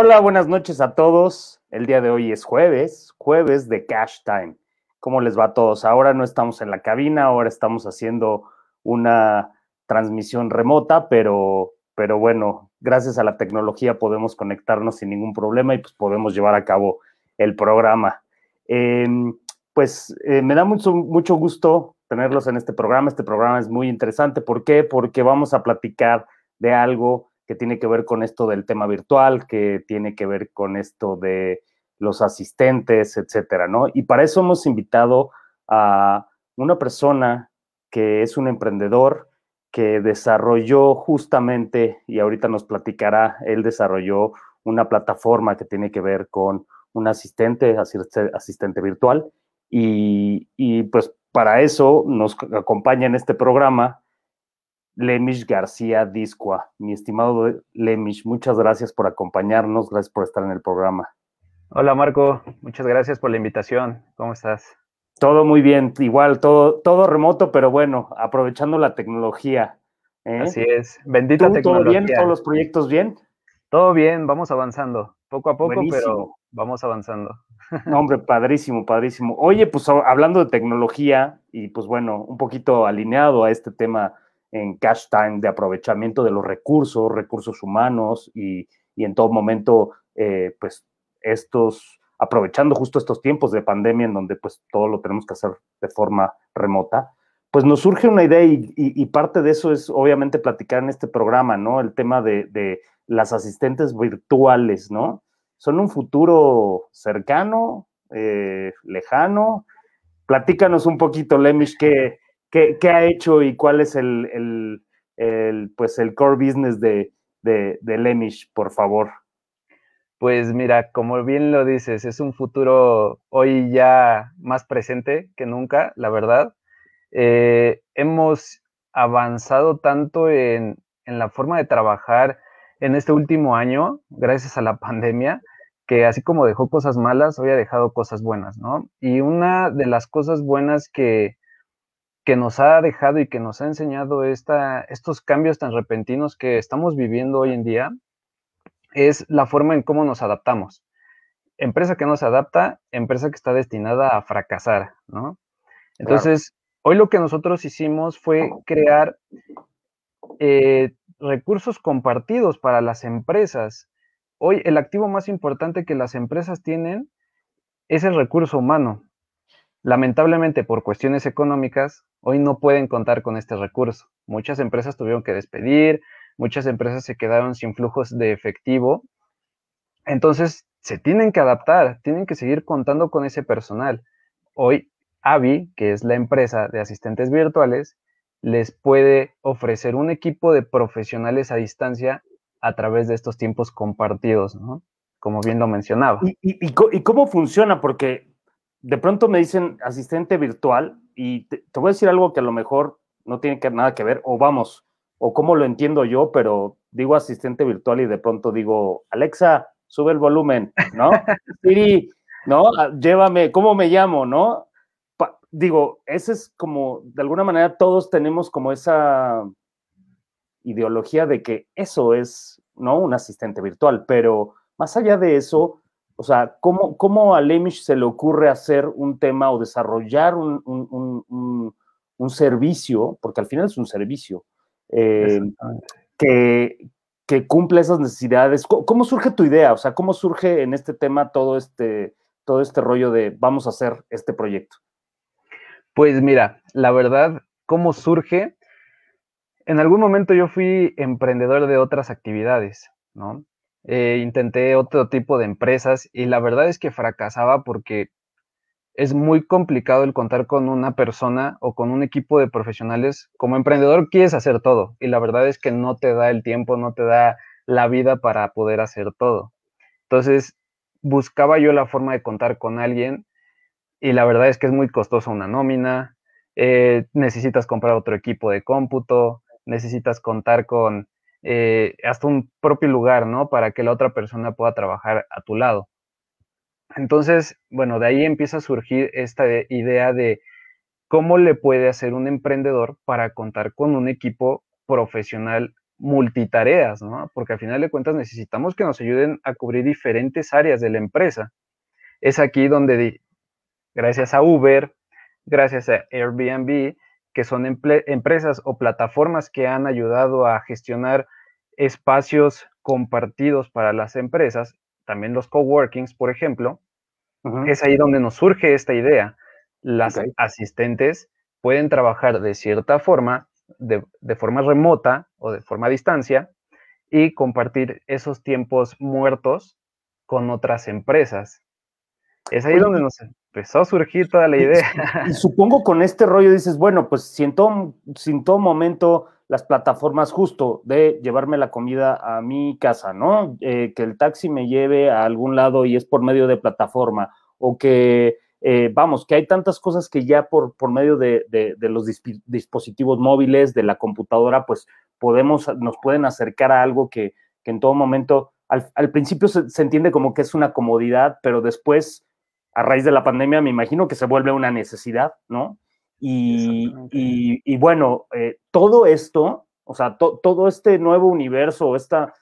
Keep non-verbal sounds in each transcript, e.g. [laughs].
Hola, buenas noches a todos. El día de hoy es jueves, jueves de Cash Time. ¿Cómo les va a todos? Ahora no estamos en la cabina, ahora estamos haciendo una transmisión remota, pero, pero bueno, gracias a la tecnología podemos conectarnos sin ningún problema y pues podemos llevar a cabo el programa. Eh, pues eh, me da mucho, mucho gusto tenerlos en este programa. Este programa es muy interesante. ¿Por qué? Porque vamos a platicar de algo que tiene que ver con esto del tema virtual, que tiene que ver con esto de los asistentes, etcétera, ¿no? Y para eso hemos invitado a una persona que es un emprendedor que desarrolló justamente, y ahorita nos platicará, él desarrolló una plataforma que tiene que ver con un asistente, asistente virtual, y, y pues para eso nos acompaña en este programa Lemish García Discua. Mi estimado Lemish, muchas gracias por acompañarnos, gracias por estar en el programa. Hola Marco, muchas gracias por la invitación. ¿Cómo estás? Todo muy bien, igual, todo, todo remoto, pero bueno, aprovechando la tecnología. ¿eh? Así es, bendita tecnología. ¿Todo bien? ¿Todos los proyectos bien? Todo bien, vamos avanzando, poco a poco, pero vamos avanzando. No, hombre, padrísimo, padrísimo. Oye, pues hablando de tecnología y pues bueno, un poquito alineado a este tema en cash time de aprovechamiento de los recursos, recursos humanos y, y en todo momento, eh, pues estos, aprovechando justo estos tiempos de pandemia en donde pues todo lo tenemos que hacer de forma remota, pues nos surge una idea y, y, parte de eso es obviamente platicar en este programa, ¿no? El tema de, de las asistentes virtuales, ¿no? Son un futuro cercano, eh, lejano. Platícanos un poquito, Lemish, qué, qué, ha hecho y cuál es el, el, el, pues el core business de, de, de Lemish, por favor. Pues mira, como bien lo dices, es un futuro hoy ya más presente que nunca, la verdad. Eh, hemos avanzado tanto en, en, la forma de trabajar en este último año, gracias a la pandemia, que así como dejó cosas malas, hoy ha dejado cosas buenas, ¿no? Y una de las cosas buenas que, que nos ha dejado y que nos ha enseñado esta, estos cambios tan repentinos que estamos viviendo hoy en día es la forma en cómo nos adaptamos. Empresa que no se adapta, empresa que está destinada a fracasar, ¿no? Entonces, claro. hoy lo que nosotros hicimos fue crear eh, recursos compartidos para las empresas. Hoy el activo más importante que las empresas tienen es el recurso humano. Lamentablemente, por cuestiones económicas, hoy no pueden contar con este recurso. Muchas empresas tuvieron que despedir, muchas empresas se quedaron sin flujos de efectivo. Entonces, se tienen que adaptar, tienen que seguir contando con ese personal. Hoy, Avi, que es la empresa de asistentes virtuales, les puede ofrecer un equipo de profesionales a distancia a través de estos tiempos compartidos, ¿no? Como bien lo mencionaba. ¿Y, y, y cómo funciona? Porque de pronto me dicen asistente virtual y te, te, voy a decir algo que a lo mejor no tiene que, nada que ver, o vamos, o cómo lo entiendo yo, pero digo asistente virtual y de pronto digo, Alexa, sube el volumen, ¿no? [laughs] Siri, ¿no? Llévame, ¿cómo me llamo, no? Pa digo, ese es como, de alguna manera todos tenemos como esa ideología de que eso es, ¿no? Un asistente virtual, pero más allá de eso, o sea, ¿cómo, cómo a Lemish se le ocurre hacer un tema o desarrollar un, un, un, un servicio, porque al final es un servicio, eh, que, que, cumple esas necesidades? ¿Cómo surge tu idea? O sea, ¿cómo surge en este tema todo este, todo este rollo de vamos a hacer este proyecto? Pues mira, la verdad, ¿cómo surge? En algún momento yo fui emprendedor de otras actividades, ¿no? Eh, intenté otro tipo de empresas y la verdad es que fracasaba porque es muy complicado el contar con una persona o con un equipo de profesionales. Como emprendedor quieres hacer todo y la verdad es que no te da el tiempo, no te da la vida para poder hacer todo. Entonces, buscaba yo la forma de contar con alguien y la verdad es que es muy costosa una nómina, eh, necesitas comprar otro equipo de cómputo, necesitas contar con eh, hasta un propio lugar, ¿no? Para que la otra persona pueda trabajar a tu lado. Entonces, bueno, de ahí empieza a surgir esta idea de cómo le puede hacer un emprendedor para contar con un equipo profesional multitareas, ¿no? Porque al final de cuentas necesitamos que nos ayuden a cubrir diferentes áreas de la empresa. Es aquí donde, gracias a Uber, gracias a Airbnb, que son empresas o plataformas que han ayudado a gestionar espacios compartidos para las empresas, también los coworkings, por ejemplo, es ahí donde nos surge esta idea. Las asistentes pueden trabajar de cierta forma, de, forma remota o de forma a distancia, y compartir esos tiempos muertos con otras empresas. Es ahí donde nos empezó a surgir toda la idea. Y, supongo con este rollo dices, bueno, pues si en todo, todo momento las plataformas justo de llevarme la comida a mi casa, ¿no? Eh, que el taxi me lleve a algún lado y es por medio de plataforma, o que, eh, vamos, que hay tantas cosas que ya por, por medio de, los dispositivos móviles, de la computadora, pues podemos, nos pueden acercar a algo que, en todo momento, al, principio se, se, entiende como que es una comodidad, pero después, a raíz de la pandemia, me imagino que se vuelve una necesidad, ¿no? Y, bueno, eh, todo esto, o sea, todo este nuevo universo, esta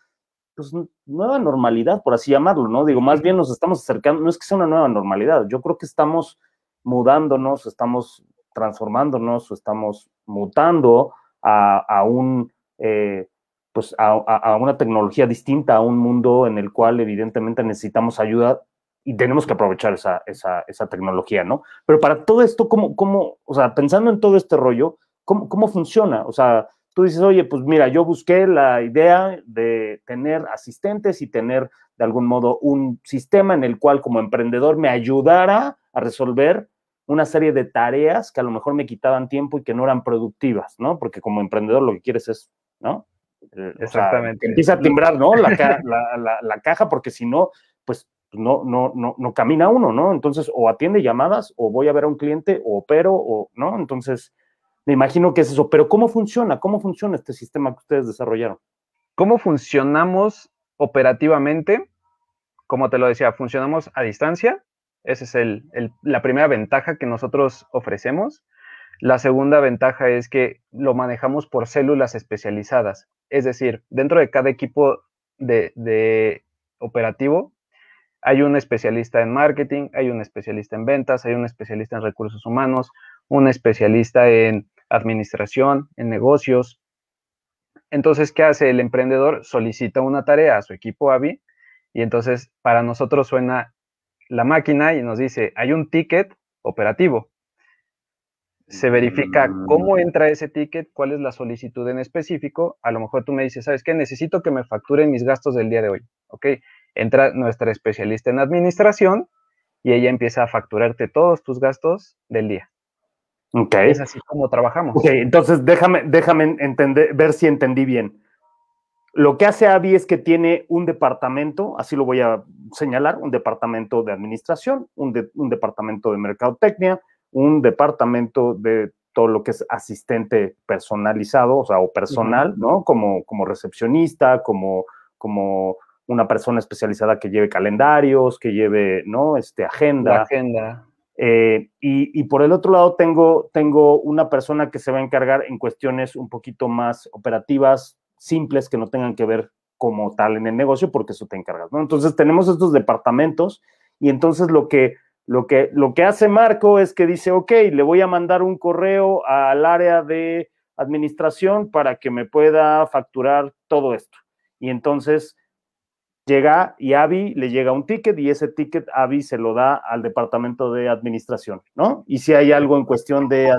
pues, nueva normalidad, por así llamarlo, ¿no? Digo, más bien nos estamos acercando, no es que sea una nueva normalidad, yo creo que estamos mudándonos, estamos transformándonos estamos mutando a, un, eh, pues a, una tecnología distinta, a un mundo en el cual evidentemente necesitamos ayuda y tenemos que aprovechar esa, esa, esa, tecnología, ¿no? Pero para todo esto, ¿cómo, cómo, o sea, pensando en todo este rollo, ¿cómo, cómo funciona? O sea, tú dices, oye, pues mira, yo busqué la idea de tener asistentes y tener de algún modo un sistema en el cual como emprendedor me ayudara a resolver una serie de tareas que a lo mejor me quitaban tiempo y que no eran productivas, ¿no? Porque como emprendedor lo que quieres es, ¿no? Eh, Exactamente. empieza a timbrar, ¿no? [laughs] La, la, la caja, porque si no, pues no, no, no, no camina uno, ¿no? Entonces, o atiende llamadas, o voy a ver a un cliente, o opero, o, ¿no? Entonces, me imagino que es eso. Pero, ¿cómo funciona? ¿Cómo funciona este sistema que ustedes desarrollaron? ¿Cómo funcionamos operativamente? Como te lo decía, funcionamos a distancia. Esa es el, la primera ventaja que nosotros ofrecemos. La segunda ventaja es que lo manejamos por células especializadas. Es decir, dentro de cada equipo de, de operativo hay un especialista en marketing, hay un especialista en ventas, hay un especialista en recursos humanos, un especialista en administración, en negocios. Entonces, ¿qué hace el emprendedor? Solicita una tarea a su equipo AVI y entonces para nosotros suena la máquina y nos dice, hay un ticket operativo. Se verifica cómo mm. entra ese ticket, cuál es la solicitud en específico. A lo mejor tú me dices, ¿sabes qué? Necesito que me facturen mis gastos del día de hoy. ¿Ok? Entra nuestra especialista en administración y ella empieza a facturarte todos tus gastos del día. Ok. Es así como trabajamos. Ok, entonces déjame, déjame entender, ver si entendí bien. Lo que hace Avi es que tiene un departamento, así lo voy a señalar, un departamento de administración, un, un departamento de mercadotecnia, un departamento de todo lo que es asistente personalizado, o sea, o personal, ¿no? Como, como recepcionista, como, como una persona especializada que lleve calendarios, que lleve, ¿no? Este, agenda. agenda. Eh, y, por el otro lado tengo, tengo una persona que se va a encargar en cuestiones un poquito más operativas, simples, que no tengan que ver como tal en el negocio, porque eso te encargas, ¿no? Entonces tenemos estos departamentos y entonces lo que, lo que, lo que hace Marco es que dice, ok, le voy a mandar un correo al área de administración para que me pueda facturar todo esto. Y entonces llega y Avi le llega un ticket y ese ticket Avi se lo da al departamento de administración, ¿no? Y si hay algo en cuestión de,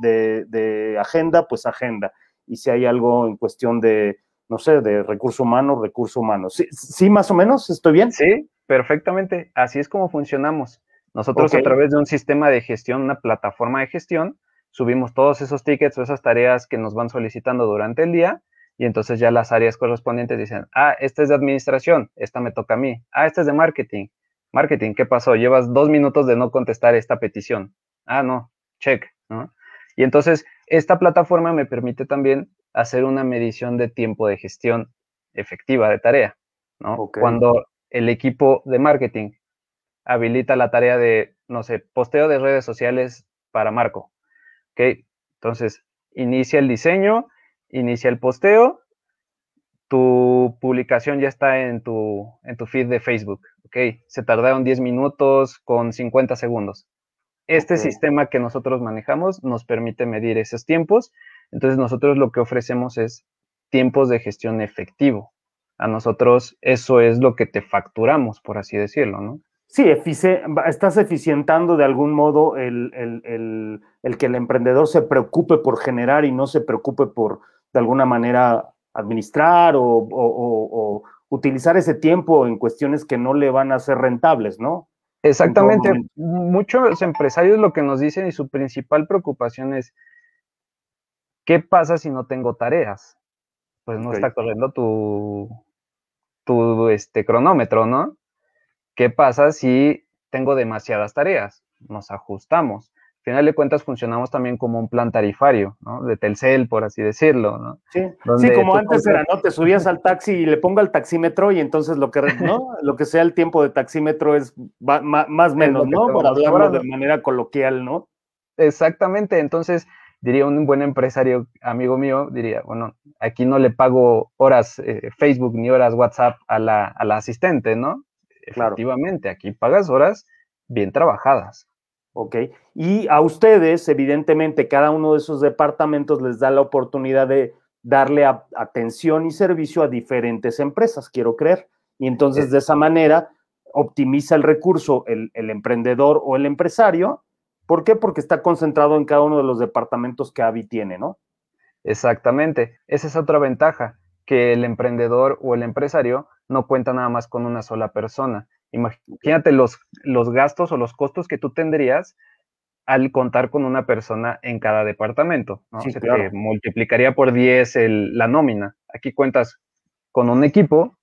de, agenda, pues agenda. Y si hay algo en cuestión de, no sé, de recurso humano, recurso humano. ¿Sí, sí más o menos? ¿Estoy bien? Sí, perfectamente. Así es como funcionamos. Nosotros a través de un sistema de gestión, una plataforma de gestión, subimos todos esos tickets o esas tareas que nos van solicitando durante el día y entonces ya las áreas correspondientes dicen, ah, esta es de administración, esta me toca a mí, ah, esta es de marketing. Marketing, ¿qué pasó? Llevas dos minutos de no contestar esta petición. Ah, no, check, ¿no? Y entonces esta plataforma me permite también hacer una medición de tiempo de gestión efectiva de tarea, ¿no? Cuando el equipo de marketing habilita la tarea de, no sé, posteo de redes sociales para Marco, ¿ok? Entonces, inicia el diseño, inicia el posteo tu publicación ya está en tu, en tu feed de Facebook, ¿ok? Se tardaron 10 minutos con 50 segundos. Este sistema que nosotros manejamos nos permite medir esos tiempos, entonces nosotros lo que ofrecemos es tiempos de gestión efectivo. A nosotros eso es lo que te facturamos, por así decirlo, ¿no? Sí, estás eficientando de algún modo el, que el emprendedor se preocupe por generar y no se preocupe por, de alguna manera, administrar o, utilizar ese tiempo en cuestiones que no le van a ser rentables, ¿no? Exactamente. Muchos empresarios lo que nos dicen y su principal preocupación es, ¿qué pasa si no tengo tareas? Pues no está corriendo tu, tu este, cronómetro, ¿no? ¿Qué pasa si tengo demasiadas tareas? Nos ajustamos final de cuentas funcionamos también como un plan tarifario, ¿no? De Telcel, por así decirlo, ¿no? Sí, sí como antes era, ¿no? Te subías al taxi y le pongo al taxímetro y entonces lo que, ¿no? [laughs] lo que sea el tiempo de taxímetro es más o menos, ¿no? Para hablarlo de manera coloquial, ¿no? Exactamente, entonces diría un buen empresario, amigo mío, diría, bueno, aquí no le pago horas eh, Facebook ni horas WhatsApp a la, a la asistente, ¿no? Efectivamente, aquí pagas horas bien trabajadas. ¿Ok? Y a ustedes, evidentemente, cada uno de esos departamentos les da la oportunidad de darle atención y servicio a diferentes empresas, quiero creer. Y entonces de esa manera optimiza el recurso el, emprendedor o el empresario. ¿Por qué? Porque está concentrado en cada uno de los departamentos que AVI tiene, ¿no? Exactamente. Esa es otra ventaja, que el emprendedor o el empresario no cuenta nada más con una sola persona, Imagínate los, los gastos o los costos que tú tendrías al contar con una persona en cada departamento, ¿no? Se te multiplicaría por 10 la nómina. Aquí cuentas con un equipo,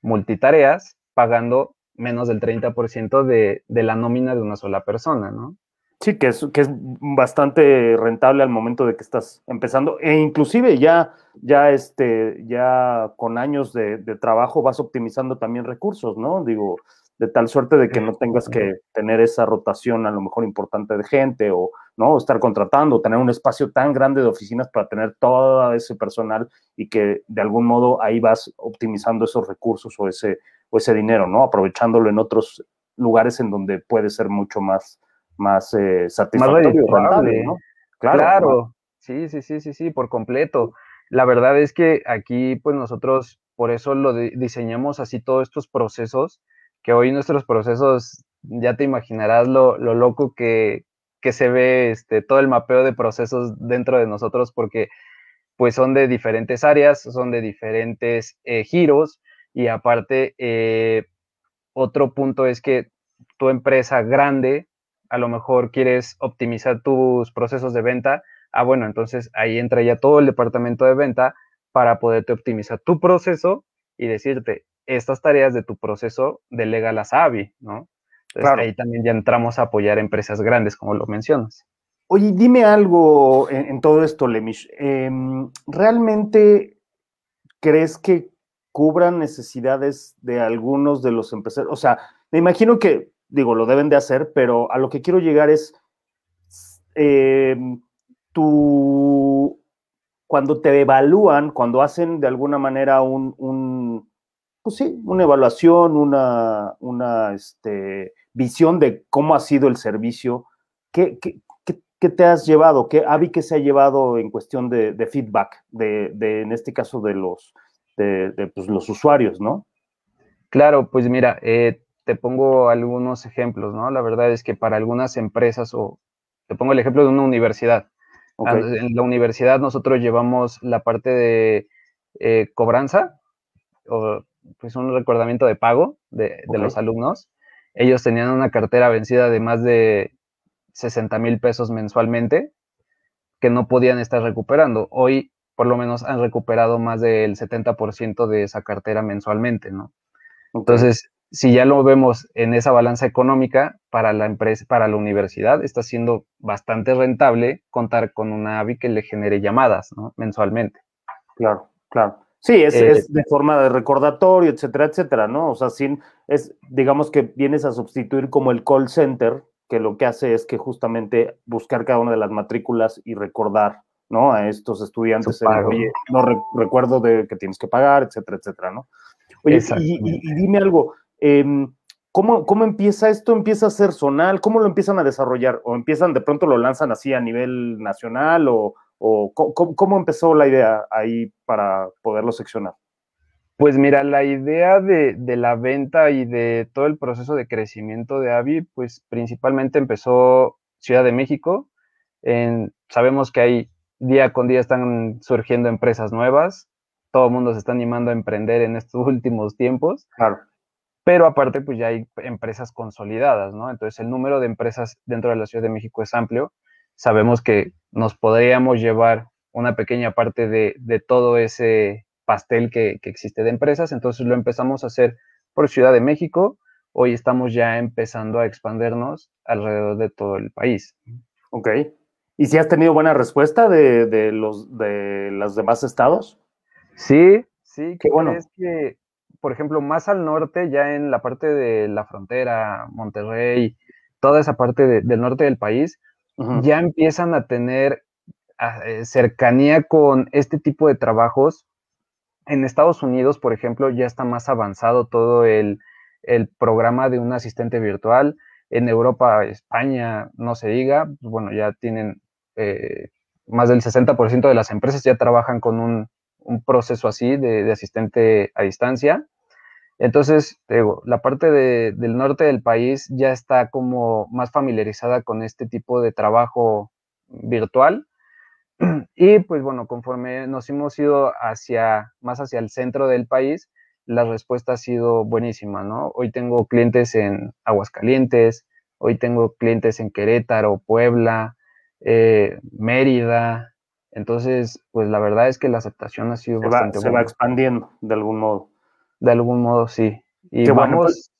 multitareas, pagando menos del 30% de, de la nómina de una sola persona, ¿no? Sí, que es, que es bastante rentable al momento de que estás empezando. E inclusive ya, ya, este, ya con años de, trabajo vas optimizando también recursos, ¿no? Digo, de tal suerte de que no tengas que tener esa rotación a lo mejor importante de gente o no estar contratando, tener un espacio tan grande de oficinas para tener todo ese personal y que de algún modo ahí vas optimizando esos recursos o ese, o ese dinero, ¿no? Aprovechándolo en otros lugares en donde puede ser mucho más más eh, satisfactorio, ¿no? Claro, sí, sí, sí, sí, sí, por completo. La verdad es que aquí, pues nosotros, por eso lo diseñamos así todos estos procesos, que hoy nuestros procesos, ya te imaginarás lo, loco que, se ve este, todo el mapeo de procesos dentro de nosotros, porque pues son de diferentes áreas, son de diferentes eh, giros, y aparte, eh, otro punto es que tu empresa grande a lo mejor quieres optimizar tus procesos de venta, ah, bueno, entonces ahí entra ya todo el departamento de venta para poderte optimizar tu proceso y decirte, estas tareas de tu proceso delega las AVI, ¿no? Entonces ahí también ya entramos a apoyar empresas grandes, como lo mencionas. Oye, dime algo en, todo esto, Lemish. Em, ¿Realmente crees que cubran necesidades de algunos de los empresarios? O sea, me imagino que digo, lo deben de hacer, pero a lo que quiero llegar es, eh, tú, cuando te evalúan, cuando hacen de alguna manera un, pues sí, una evaluación, una, una este, visión de cómo ha sido el servicio, ¿qué, qué, te has llevado? ¿Qué Avi que se ha llevado en cuestión de, feedback, de, de, en este caso, de los, de, pues, los usuarios, ¿no? Claro, pues mira, eh, te pongo algunos ejemplos, ¿no? La verdad es que para algunas empresas, o te pongo el ejemplo de una universidad. En la universidad nosotros llevamos la parte de eh, cobranza, o pues un recordamiento de pago de, los alumnos. Ellos tenían una cartera vencida de más de 60 mil pesos mensualmente que no podían estar recuperando. Hoy por lo menos han recuperado más del 70% de esa cartera mensualmente, ¿no? Entonces, si ya lo vemos en esa balanza económica para la empresa, para la universidad, está siendo bastante rentable contar con una AVI que le genere llamadas ¿no? mensualmente. Claro, claro. Sí, es, eh, de forma de recordatorio, etcétera, etcétera, ¿no? O sea, sin, es, digamos que vienes a sustituir como el call center, que lo que hace es que justamente buscar cada una de las matrículas y recordar ¿no? A estos estudiantes, no recuerdo de que tienes que pagar, etcétera, etcétera, ¿no? Oye, y, dime algo, em, ¿cómo, ¿cómo, empieza esto? ¿Empieza a ser zonal? ¿Cómo lo empiezan a desarrollar? ¿O empiezan, de pronto lo lanzan así a nivel nacional? ¿O, o cómo, empezó la idea ahí para poderlo seccionar? Pues mira, la idea de, de, la venta y de todo el proceso de crecimiento de Avi, pues principalmente empezó Ciudad de México. En, sabemos que hay día con día están surgiendo empresas nuevas, todo el mundo se está animando a emprender en estos [laughs] últimos tiempos. Claro. Pero aparte, pues ya hay empresas consolidadas, ¿no? Entonces el número de empresas dentro de la Ciudad de México es amplio. Sabemos que nos podríamos llevar una pequeña parte de, de todo ese pastel que, que, existe de empresas. Entonces lo empezamos a hacer por Ciudad de México. Hoy estamos ya empezando a expandernos alrededor de todo el país. Ok. ¿Y si has tenido buena respuesta de, de los, de los demás estados? Sí, sí, qué bueno. Es que, por ejemplo, más al norte, ya en la parte de la frontera, Monterrey, toda esa parte del norte del país, ya empiezan a tener eh, cercanía con este tipo de trabajos. En Estados Unidos, por ejemplo, ya está más avanzado todo el, programa de un asistente virtual. En Europa, España, no se diga, pues, bueno, ya tienen eh, más del 60% de las empresas ya trabajan con un, proceso así de, asistente a distancia. Entonces, digo, la parte del norte del país ya está como más familiarizada con este tipo de trabajo virtual. [clears throat] Y pues bueno, conforme nos hemos ido hacia, más hacia el centro del país, la respuesta ha sido buenísima, ¿no? Hoy tengo clientes en Aguascalientes, hoy tengo clientes en Querétaro, Puebla, eh, Mérida. Entonces, pues la verdad es que la aceptación ha sido bastante buena. Se va expandiendo de algún modo. De algún modo, sí. Y vamos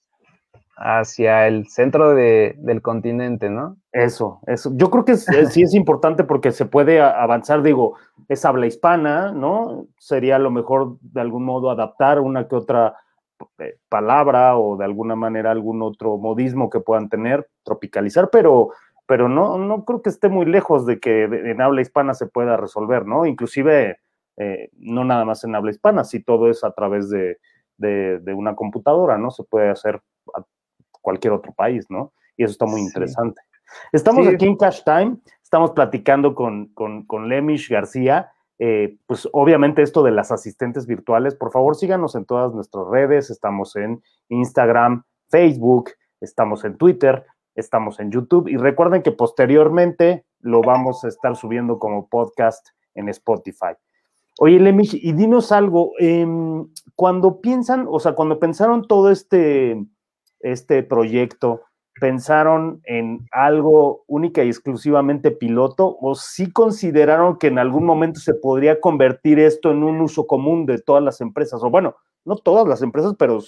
hacia el centro del continente, ¿no? Eso, eso. Yo creo que sí es importante porque se puede avanzar, digo, es habla hispana, ¿no? Sería lo mejor de algún modo adaptar una que otra eh, palabra o de alguna manera algún otro modismo que puedan tener, tropicalizar, pero, pero no, no creo que esté muy lejos de que en habla hispana se pueda resolver, ¿no? Inclusive, eh, no nada más en habla hispana, si todo es a través de, de, una computadora, ¿no? Se puede hacer a cualquier otro país, ¿no? Y eso está muy interesante. Estamos aquí en Cash Time, estamos platicando con, con, con Lemish García. Eh, pues obviamente esto de las asistentes virtuales, por favor síganos en todas nuestras redes, estamos en Instagram, Facebook, estamos en Twitter, estamos en YouTube y recuerden que posteriormente lo vamos a estar subiendo como podcast en Spotify. Oye, Lemich, y dinos algo, em, cuando piensan, o sea, cuando pensaron todo este, este proyecto, ¿pensaron en algo única y exclusivamente piloto o sí consideraron que en algún momento se podría convertir esto en un uso común de todas las empresas? O bueno, no todas las empresas, pero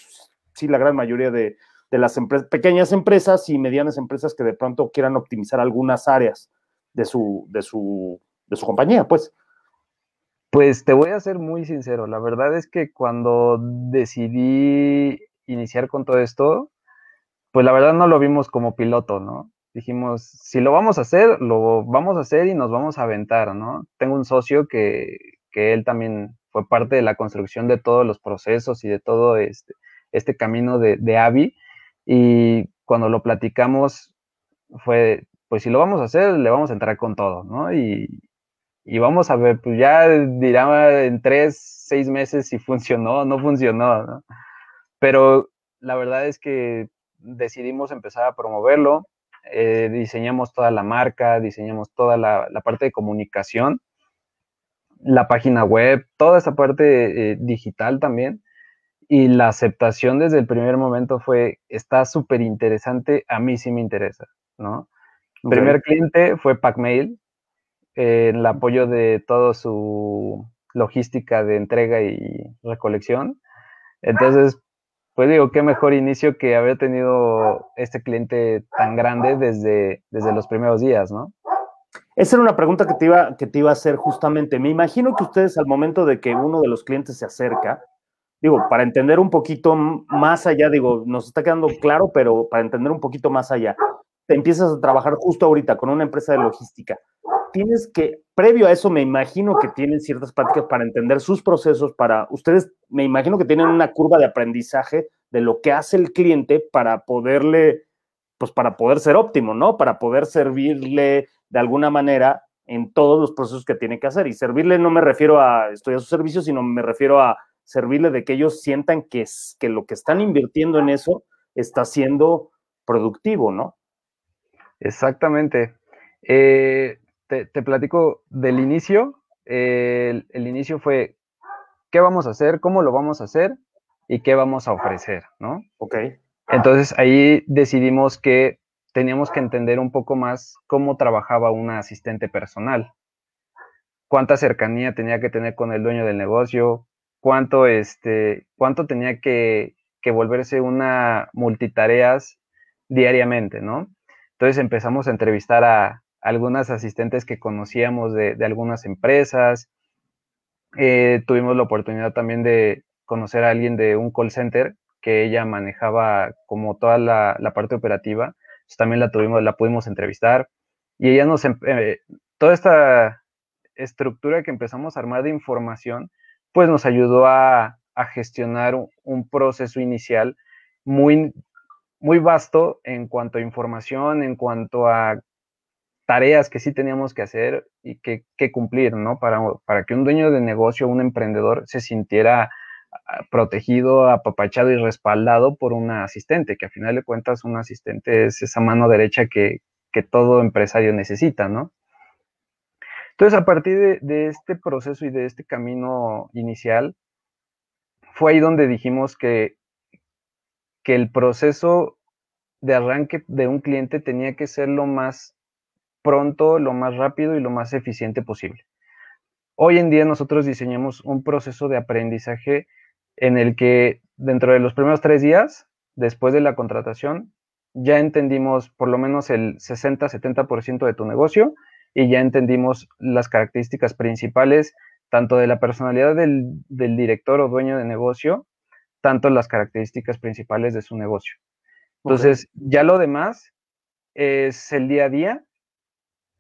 sí la gran mayoría de, de las pequeñas empresas y medianas empresas que de pronto quieran optimizar algunas áreas de su, de su, de su compañía, pues. Pues te voy a ser muy sincero, la verdad es que cuando decidí iniciar con todo esto, pues la verdad no lo vimos como piloto, ¿no? Dijimos, si lo vamos a hacer, lo vamos a hacer y nos vamos a aventar, ¿no? Tengo un socio que, él también fue parte de la construcción de todos los procesos y de todo este, este camino de, de Avi. Y cuando lo platicamos, fue, pues si lo vamos a hacer, le vamos a entrar con todo, ¿no? Y, y vamos a ver, pues ya dirá en tres, seis meses si funcionó o no funcionó, ¿no? Pero la verdad es que decidimos empezar a promoverlo, eh, diseñamos toda la marca, diseñamos toda la, parte de comunicación, la página web, toda esa parte eh, digital también. Y la aceptación desde el primer momento fue, está súper interesante, a mí sí me interesa, ¿no? El primer cliente fue Pacmail, en el apoyo de toda su logística de entrega y recolección. Entonces, pues digo, qué mejor inicio que haber tenido este cliente tan grande desde, desde los primeros días, ¿no? Esa era una pregunta que te, iba, que te iba a hacer justamente. Me imagino que ustedes al momento de que uno de los clientes se acerca, digo, para entender un poquito más allá, digo, nos está quedando claro, pero para entender un poquito más allá, te empiezas a trabajar justo ahorita con una empresa de logística tienes que previo a eso me imagino que tienen ciertas prácticas para entender sus procesos, para ustedes, me imagino que tienen una curva de aprendizaje de lo que hace el cliente para poderle, pues para poder ser óptimo, ¿no? Para poder servirle de alguna manera en todos los procesos que tiene que hacer. Y servirle no me refiero a estudiar su servicio, sino me refiero a servirle de que ellos sientan que, que lo que están invirtiendo en eso está siendo productivo, ¿no? Exactamente. Eh, te, platico del inicio. el, inicio fue qué vamos a hacer, cómo lo vamos a hacer y qué vamos a ofrecer, ¿no? Ok. Entonces ahí decidimos que teníamos que entender un poco más cómo trabajaba una asistente personal, cuánta cercanía tenía que tener con el dueño del negocio, cuánto, este, cuánto tenía que, que volverse una multitareas diariamente, ¿no? Entonces empezamos a entrevistar a algunas asistentes que conocíamos de, algunas empresas. Eh, tuvimos la oportunidad también de conocer a alguien de un call center que ella manejaba como toda la, parte operativa. también la tuvimos, la pudimos entrevistar. Y ella nos, em, eh, toda esta estructura que empezamos a armar de información, pues nos ayudó a, a gestionar un, proceso inicial muy, muy vasto en cuanto a información, en cuanto a tareas que sí teníamos que hacer y que, cumplir, ¿no? Para, para que un dueño de negocio, un emprendedor, se sintiera ah, protegido, apapachado y respaldado por una asistente, que a final de cuentas un asistente es esa mano derecha que, todo empresario necesita, ¿no? Entonces, a partir de, de, este proceso y de este camino inicial, fue ahí donde dijimos que, que el proceso de arranque de un cliente tenía que ser lo más pronto, lo más rápido y lo más eficiente posible. Hoy en día nosotros diseñamos un proceso de aprendizaje en el que dentro de los primeros tres días, después de la contratación, ya entendimos por lo menos el 60-70% de tu negocio y ya entendimos las características principales tanto de la personalidad del, director o dueño de negocio, tanto las características principales de su negocio. Entonces, ya lo demás es el día a día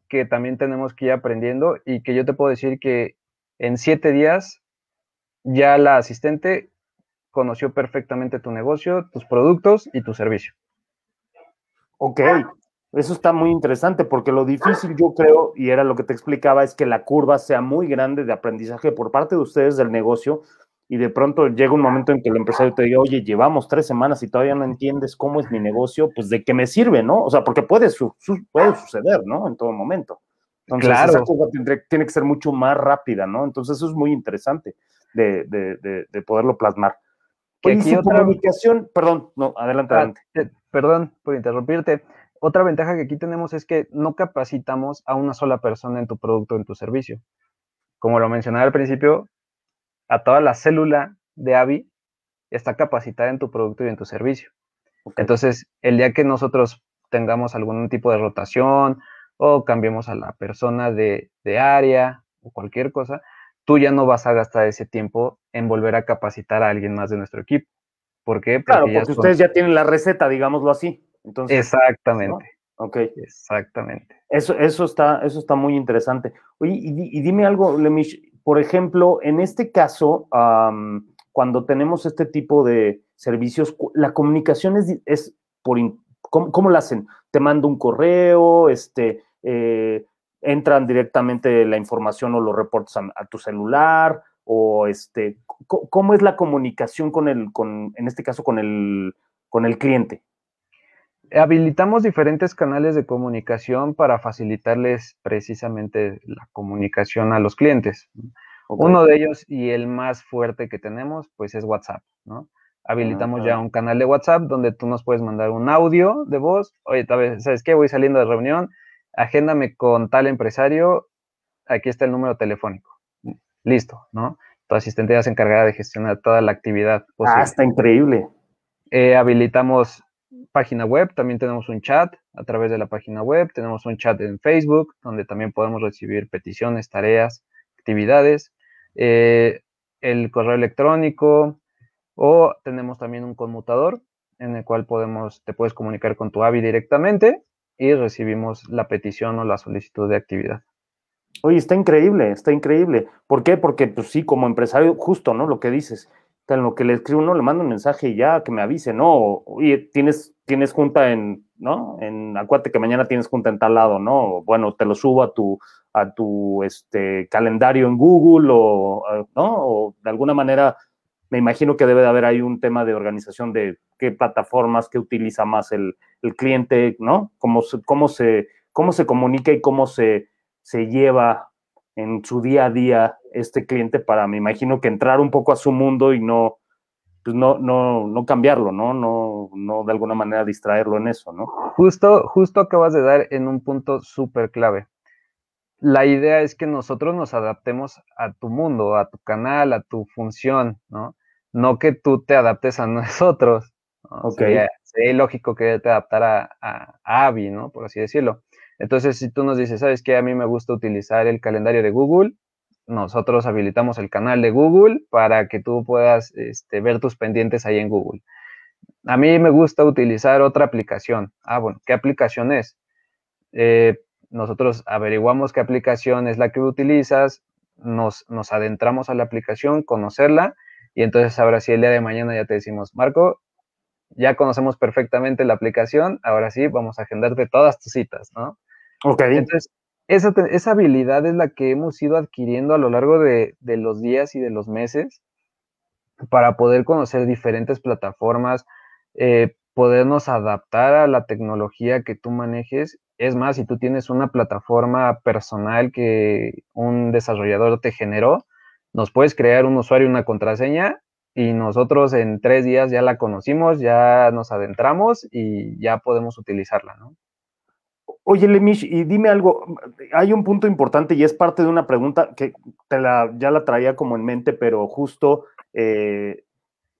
que también tenemos que ir aprendiendo y que yo te puedo decir que en siete días ya la asistente conoció perfectamente tu negocio, tus productos y tu servicio. Ok, eso está muy interesante porque lo difícil yo creo, y era lo que te explicaba, es que la curva sea muy grande de aprendizaje por parte de ustedes del negocio y de pronto llega un momento en que el empresario te diga, oye, llevamos tres semanas y todavía no entiendes cómo es mi negocio, pues de qué me sirve, ¿no? O sea, porque puede, puede suceder, ¿no? En todo momento. Entonces, claro. esa curva tiene, que ser mucho más rápida, ¿no? Entonces, eso es muy interesante de, de, de, poderlo plasmar. Oye, otra... comunicación, perdón, no, adelante, ah, adelante. perdón por interrumpirte otra ventaja que aquí tenemos es que no capacitamos a una sola persona en tu producto, en tu servicio. Como lo mencionaba al principio, a toda la célula de AVI está capacitada en tu producto y en tu servicio. Entonces, el día que nosotros tengamos algún tipo de rotación o cambiemos a la persona de, área o cualquier cosa, tú ya no vas a gastar ese tiempo en volver a capacitar a alguien más de nuestro equipo. ¿Por qué? Porque claro, porque ustedes ya tienen la receta, digámoslo así. Exactamente. Ok. Exactamente. Eso, eso, está, eso está muy interesante. Oye, y, dime algo, Lemish, por ejemplo, en este caso, cuando tenemos este tipo de servicios, la comunicación es, es por, ¿cómo, la hacen? ¿Te mando un correo? Este, eh, ¿Entran directamente la información o los reportes a, tu celular? ¿O este, cómo es la comunicación con el, con, en este caso, con el, con el cliente? Habilitamos diferentes canales de comunicación para facilitarles precisamente la comunicación a los clientes. Uno de ellos y el más fuerte que tenemos, pues es WhatsApp, ¿no? Habilitamos ya un canal de WhatsApp donde tú nos puedes mandar un audio de voz. Oye, ¿sabes qué? Voy saliendo de reunión, agéndame con tal empresario, aquí está el número telefónico. Listo, ¿no? Tu asistente ya se encargará de gestionar toda la actividad posible. Ah, está increíble. Eh, habilitamos página web, también tenemos un chat a través de la página web, tenemos un chat en Facebook, donde también podemos recibir peticiones, tareas, actividades, eh, el correo electrónico, o tenemos también un conmutador en el cual podemos, te puedes comunicar con tu AVI directamente y recibimos la petición o la solicitud de actividad. Oye, está increíble, está increíble. ¿Por qué? Porque, pues sí, como empresario, justo, ¿no? Lo que dices, en lo que le escribo uno, le mando un mensaje y ya, que me avise, ¿no? Oye, tienes, tienes junta en, ¿no? En, acuérdate que mañana tienes junta en tal lado, ¿no? Bueno, te lo subo a tu, a tu, este, calendario en Google o, ¿no? O de alguna manera, me imagino que debe de haber ahí un tema de organización de qué plataformas, qué utiliza más el, el cliente, ¿no? Cómo cómo se, cómo se comunica y cómo se se lleva en su día a día este cliente para, me imagino que entrar un poco a su mundo y no, pues no, no, no cambiarlo, ¿no? No, no de alguna manera distraerlo en eso, ¿no? Justo, justo acabas de dar en un punto súper clave. La idea es que nosotros nos adaptemos a tu mundo, a tu canal, a tu función, ¿no? No que tú te adaptes a [laughs] nosotros. Sería, lógico que te adaptara a, a Avi, ¿no? Por así decirlo. Entonces, si tú nos dices, ¿sabes qué? A mí me gusta utilizar el calendario de Google, nosotros habilitamos el canal de Google para que tú puedas este, ver tus pendientes ahí en Google. A mí me gusta utilizar otra aplicación. Ah, bueno, ¿qué aplicación es? Eh, nosotros averiguamos qué aplicación es la que utilizas, nos, nos adentramos a la aplicación, conocerla, y entonces ahora sí el día de mañana ya te decimos, Marco, ya conocemos perfectamente la aplicación, ahora sí vamos a agendarte todas tus citas, ¿no? Ok. Entonces, esa, esa habilidad es la que hemos ido adquiriendo a lo largo de, los días y de los meses para poder conocer diferentes plataformas, eh, podernos adaptar a la tecnología que tú manejes. Es más, si tú tienes una plataforma personal que un desarrollador te generó, nos puedes crear un usuario y una contraseña y nosotros en tres días ya la conocimos, ya nos adentramos y ya podemos utilizarla, ¿no? Oye, Lemish, y dime algo, hay un punto importante y es parte de una pregunta que te la, ya la traía como en mente, pero justo eh,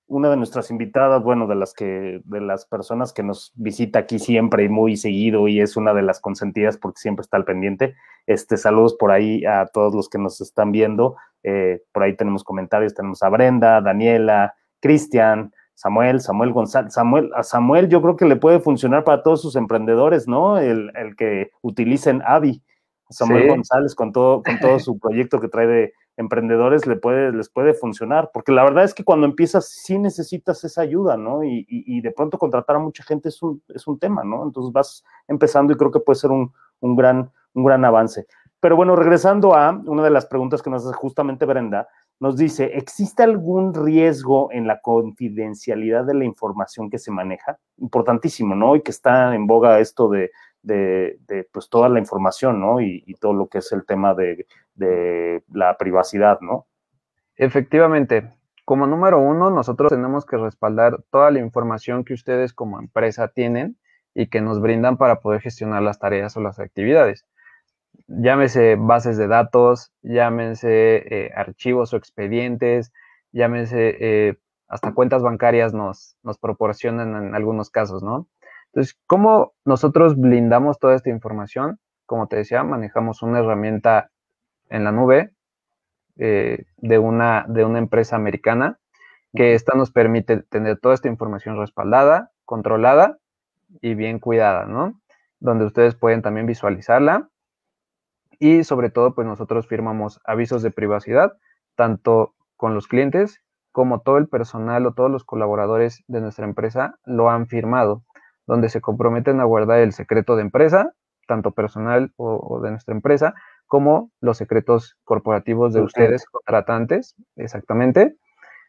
una de nuestras invitadas, bueno, de las que, de las personas que nos visita aquí siempre y muy seguido y es una de las consentidas porque siempre está al pendiente. Este, saludos por ahí a todos los que nos están viendo. Eh, por ahí tenemos comentarios, tenemos a Brenda, Daniela, Cristian, Samuel, Samuel González, Samuel, a Samuel yo creo que le puede funcionar para todos sus emprendedores, ¿no? El, que utilicen Avi. Samuel González con todo, con todo su [laughs] proyecto que trae de emprendedores le puede, les puede funcionar, porque la verdad es que cuando empiezas sí necesitas esa ayuda, ¿no? Y, de pronto contratar a mucha gente es un, es un tema, ¿no? Entonces vas empezando y creo que puede ser un, un, gran, un gran avance. Pero bueno, regresando a una de las preguntas que nos hace justamente Brenda, nos dice, ¿existe algún riesgo en la confidencialidad de la información que se maneja? Importantísimo, ¿no? Y que está en boga esto de, pues toda la información, ¿no? Y, todo lo que es el tema de, la privacidad, ¿no? Efectivamente. Como número uno, nosotros tenemos que respaldar toda la información que ustedes como empresa tienen y que nos brindan para poder gestionar las tareas o las actividades. Llámese bases de datos, llámense eh, archivos o expedientes, llámese eh, hasta cuentas bancarias nos, nos proporcionan en algunos casos, ¿no? Entonces, ¿cómo nosotros blindamos toda esta información? Como te decía, manejamos una herramienta en la nube eh, de, una, de una empresa americana que esta nos permite tener toda esta información respaldada, controlada y bien cuidada, ¿no? Donde ustedes pueden también visualizarla y sobre todo, pues nosotros firmamos avisos de privacidad, tanto con los clientes como todo el personal o todos los colaboradores de nuestra empresa lo han firmado donde se comprometen a guardar el secreto de empresa, tanto personal o, de nuestra empresa, como los secretos corporativos de ustedes, contratantes, exactamente.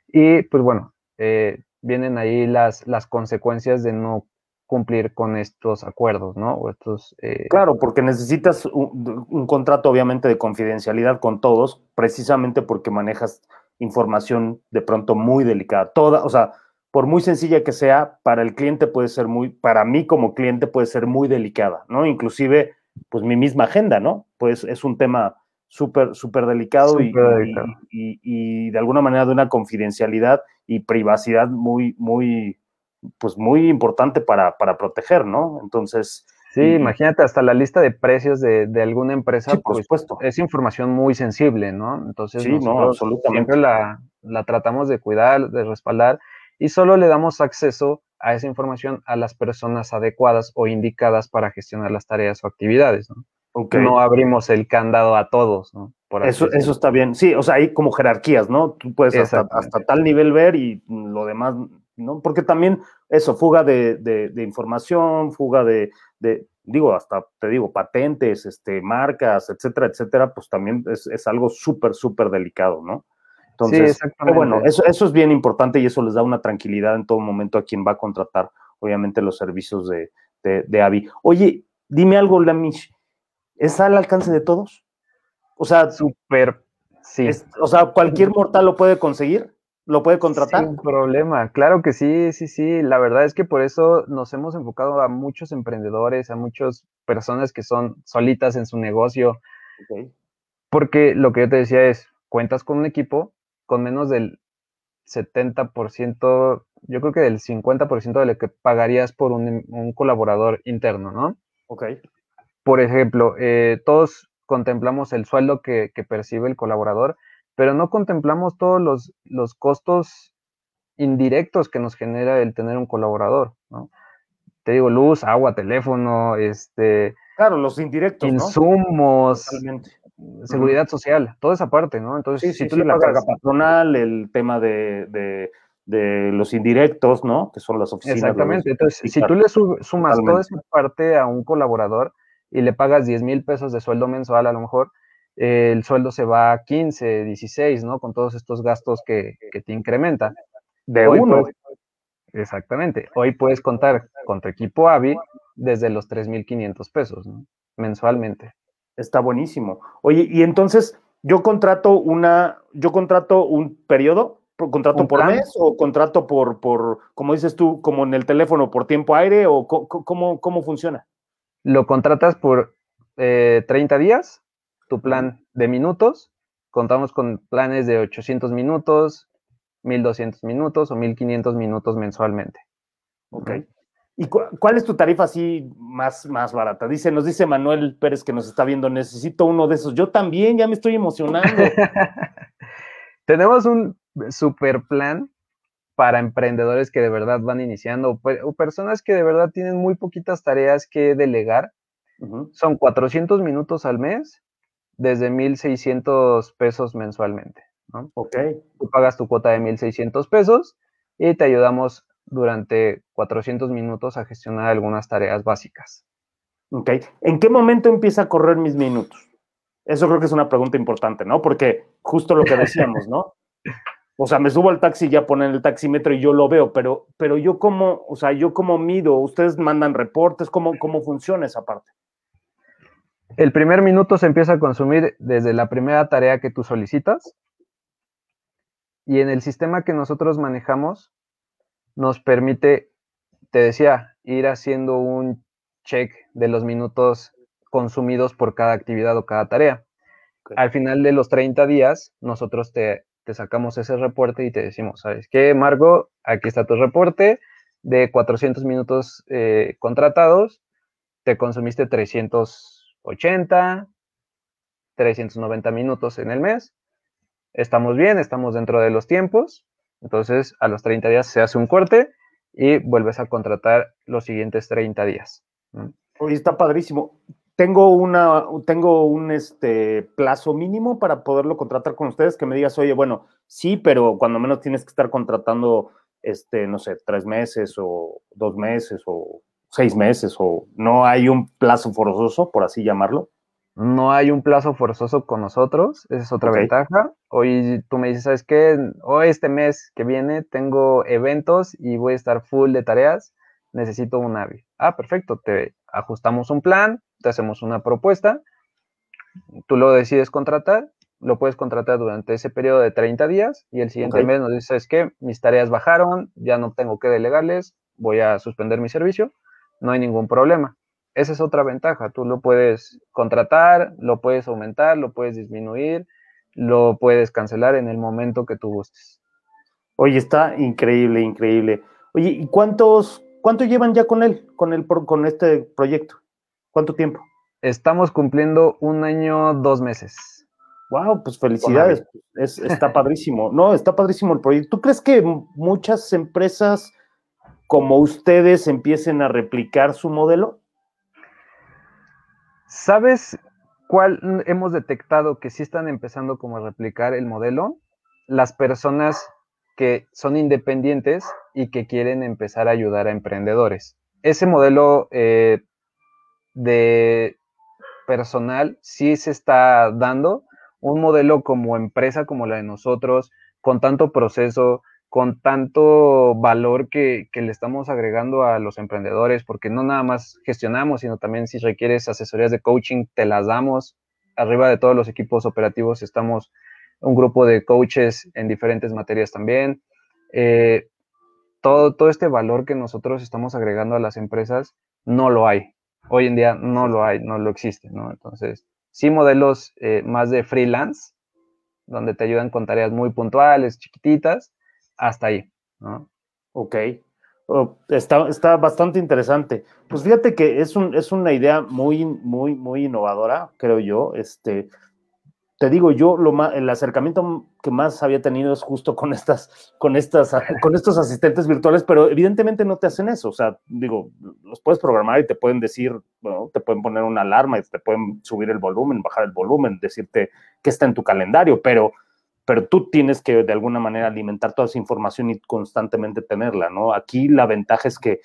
Y pues bueno, eh, vienen ahí las, las consecuencias de no cumplir con estos acuerdos, ¿no? O estos, eh, claro, porque necesitas un, un, contrato obviamente de confidencialidad con todos, precisamente porque manejas información de pronto muy delicada. Toda, o sea, por muy sencilla que sea, para el cliente puede ser muy, para mí como cliente puede ser muy delicada, ¿no? Inclusive, pues mi misma agenda, ¿no? Pues es un tema súper, súper delicado, y, Y, de alguna manera de una confidencialidad y privacidad muy, muy, pues muy importante para, para proteger, ¿no? Entonces... Sí, imagínate hasta la lista de precios de, alguna empresa, por pues, supuesto. es información muy sensible, ¿no? Entonces, sí, no, absolutamente. siempre la, la tratamos de cuidar, de respaldar y solo le damos acceso a esa información a las personas adecuadas o indicadas para gestionar las tareas o actividades. no abrimos el candado a todos, ¿no? eso, eso está bien. Sí, o sea, hay como jerarquías, ¿no? Tú puedes hasta, tal nivel ver y lo demás, ¿no? Porque también eso, fuga de, información, fuga de, digo, hasta te digo, patentes, este, marcas, etcétera, etcétera, pues también es, algo súper, súper delicado, ¿no? Entonces, bueno, eso, eso es bien importante y eso les da una tranquilidad en todo momento a quien va a contratar, obviamente, los servicios de, de, AVI. Oye, dime algo, Lamish, ¿está al alcance de todos? O sea, súper, sí. o sea, cualquier mortal lo puede conseguir, lo puede contratar. Sin problema, claro que sí, sí, sí. La verdad es que por eso nos hemos enfocado a muchos emprendedores, a muchas personas que son solitas en su negocio. Porque lo que yo te decía es, cuentas con un equipo con menos del 70%, yo creo que del 50% de lo que pagarías por un, un, colaborador interno, ¿no? Ok. Por ejemplo, eh, todos contemplamos el sueldo que, percibe el colaborador, pero no contemplamos todos los, los, costos indirectos que nos genera el tener un colaborador, ¿no? Te digo, luz, agua, teléfono, este... Claro, los indirectos, Insumos, seguridad social, toda esa parte, ¿no? Entonces, si tú le la carga patronal, el tema de, los indirectos, ¿no? Que son las oficinas. Exactamente. Entonces, si tú le sumas toda esa parte a un colaborador, y le pagas 10 mil pesos de sueldo mensual, a lo mejor eh, el sueldo se va a 15, 16, ¿no? Con todos estos gastos que, te incrementa. De uno. exactamente. Hoy puedes contar con tu equipo AVI desde los 3.500 pesos, ¿no? Mensualmente. Está buenísimo. Oye, y entonces, yo contrato una, yo contrato un periodo, contrato por mes o contrato por, por, como dices tú, como en el teléfono, por tiempo aire o cómo, cómo funciona? Lo contratas por 30 eh, días, tu plan de minutos. Contamos con planes de 800 minutos, 1200 minutos o 1500 minutos mensualmente. Ok. ¿Y cuál es tu tarifa así más, más barata? Dice, nos dice Manuel Pérez que nos está viendo, necesito uno de esos. Yo también, ya me estoy emocionando. [laughs] Tenemos un super plan para emprendedores que de verdad van iniciando o, personas que de verdad tienen muy poquitas tareas que delegar. Son 400 minutos al mes desde 1.600 pesos mensualmente. ¿no? Ok. Tú pagas tu cuota de 1.600 pesos y te ayudamos durante 400 minutos a gestionar algunas tareas básicas. Ok. ¿En qué momento empieza a correr mis minutos? Eso creo que es una pregunta importante, ¿no? Porque justo lo que decíamos, ¿no? [laughs] O sea, me subo al taxi y ya ponen el taxímetro y yo lo veo, pero, pero yo como, o sea, yo como mido, ustedes mandan reportes, ¿cómo, cómo funciona esa parte? El primer minuto se empieza a consumir desde la primera tarea que tú solicitas y en el sistema que nosotros manejamos nos permite, te decía, ir haciendo un check de los minutos consumidos por cada actividad o cada tarea. Al final de los 30 días, nosotros te te sacamos ese reporte y te decimos, ¿sabes qué, Margo? Aquí está tu reporte de 400 minutos eh, contratados, te consumiste 380, 390 minutos en el mes, estamos bien, estamos dentro de los tiempos, entonces a los 30 días se hace un corte y vuelves a contratar los siguientes 30 días. Oye, está padrísimo. Tengo una, tengo un este plazo mínimo para poderlo contratar con ustedes, que me digas, oye, bueno, sí, pero cuando menos tienes que estar contratando, este, no sé, tres meses o dos meses o seis meses, o no hay un plazo forzoso, por así llamarlo. No hay un plazo forzoso con nosotros, esa es otra ventaja. Hoy tú me dices, ¿sabes qué? Hoy este mes que viene tengo eventos y voy a estar full de tareas, necesito un AVI. Ah, perfecto, te ajustamos un plan, te hacemos una propuesta, tú lo decides contratar, lo puedes contratar durante ese periodo de 30 días y el siguiente mes nos dices que mis tareas bajaron, ya no tengo que delegarles, voy a suspender mi servicio, no hay ningún problema. Esa es otra ventaja, tú lo puedes contratar, lo puedes aumentar, lo puedes disminuir, lo puedes cancelar en el momento que tú gustes. Oye, está increíble, increíble. Oye, ¿y cuántos, cuánto llevan ya con él, con, el, con este proyecto? ¿Cuánto tiempo? Estamos cumpliendo un año, dos meses. Wow, pues felicidades. está padrísimo. No, está padrísimo el proyecto. ¿Tú crees que muchas empresas como ustedes empiecen a replicar su modelo? Sabes, ¿cuál hemos detectado que sí están empezando como a replicar el modelo? Las personas que son independientes y que quieren empezar a ayudar a emprendedores. Ese modelo eh, de personal sí se está dando, un modelo como empresa como la de nosotros, con tanto proceso, con tanto valor que, le estamos agregando a los emprendedores, porque no nada más gestionamos, sino también si requieres asesorías de coaching, te las damos. Arriba de todos los equipos operativos estamos un grupo de coaches en diferentes materias también. Eh, todo, todo este valor que nosotros estamos agregando a las empresas no lo hay. Hoy en día no lo hay, no lo existe, ¿no? Entonces, sí modelos eh, más de freelance, donde te ayudan con tareas muy puntuales, chiquititas, hasta ahí, ¿no? Ok. Oh, está, está, bastante interesante. Pues fíjate que es, un, es una idea muy, muy, muy innovadora, creo yo. Este, te digo, yo lo más, el acercamiento que más había tenido es justo con estas, con estas, [laughs] con estos asistentes virtuales, pero evidentemente no te hacen eso. O sea, digo, los puedes programar y te pueden decir, bueno, te pueden poner una alarma y te pueden subir el volumen, bajar el volumen, decirte qué está en tu calendario, pero, pero tú tienes que de alguna manera alimentar toda esa información y constantemente tenerla, ¿no? Aquí la ventaja es que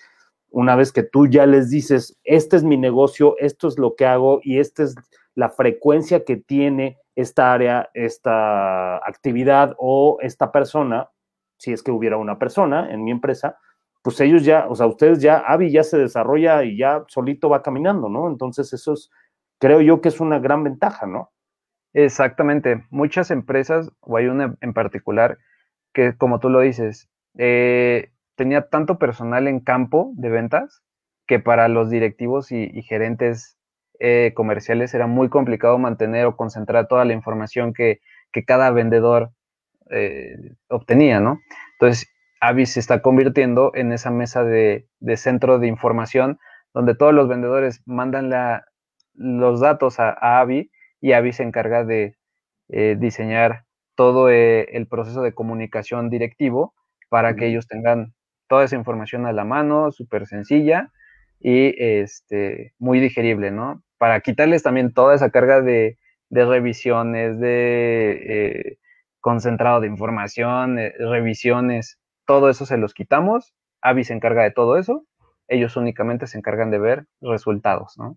una vez que tú ya les dices, este es mi negocio, esto es lo que hago y esta es la frecuencia que tiene esta área, esta actividad o esta persona, si es que hubiera una persona en mi empresa, pues ellos ya, o sea, ustedes ya, Avi ya se desarrolla y ya solito va caminando, ¿no? Entonces eso es, creo yo que es una gran ventaja, ¿no? Exactamente. Muchas empresas, o hay una en particular, que como tú lo dices, eh, tenía tanto personal en campo de ventas que para los directivos y gerentes eh, comerciales era muy complicado mantener o concentrar toda la información que, cada vendedor eh, obtenía, ¿no? Entonces, Avi se está convirtiendo en esa mesa de, centro de información donde todos los vendedores mandan los datos a, Avi y Avi se encarga de eh, diseñar todo el proceso de comunicación directivo para que ellos tengan toda esa información a la mano, súper sencilla y este, muy digerible, ¿no? para quitarles también toda esa carga de, revisiones, de eh, concentrado de información, eh, revisiones, todo eso se los quitamos. Avi se encarga de todo eso. Ellos únicamente se encargan de ver resultados, ¿no?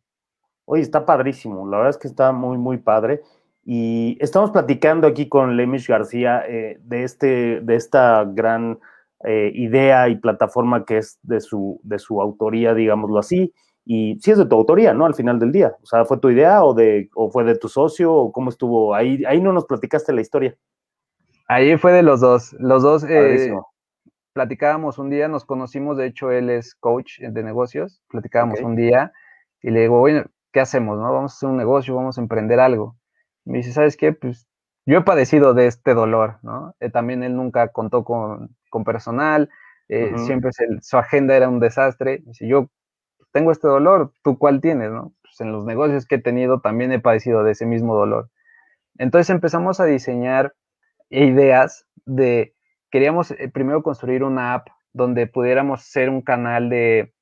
Oye, está padrísimo. La verdad es que está muy, muy padre. Y estamos platicando aquí con Lemish García eh, de, este, de esta gran idea y plataforma que es de su, de su autoría, digámoslo así y si es de tu autoría, ¿no? Al final del día. O sea, ¿fue tu idea o, de, o fue de tu socio o cómo estuvo? Ahí, ahí no nos platicaste la historia. Ahí fue de los dos. Los dos eh, platicábamos un día, nos conocimos, de hecho él es coach de negocios, platicábamos un día y le digo, bueno, ¿qué hacemos? No? Vamos a hacer un negocio, vamos a emprender algo. me dice, ¿sabes qué? Pues yo he padecido de este dolor, ¿no? Eh, también él nunca contó con, con personal, eh, siempre su agenda era un desastre. Dice, yo tengo este dolor, ¿tú cuál tienes? No? Pues en los negocios que he tenido también he padecido de ese mismo dolor. Entonces empezamos a diseñar ideas de, queríamos eh, primero construir una app donde pudiéramos ser un canal de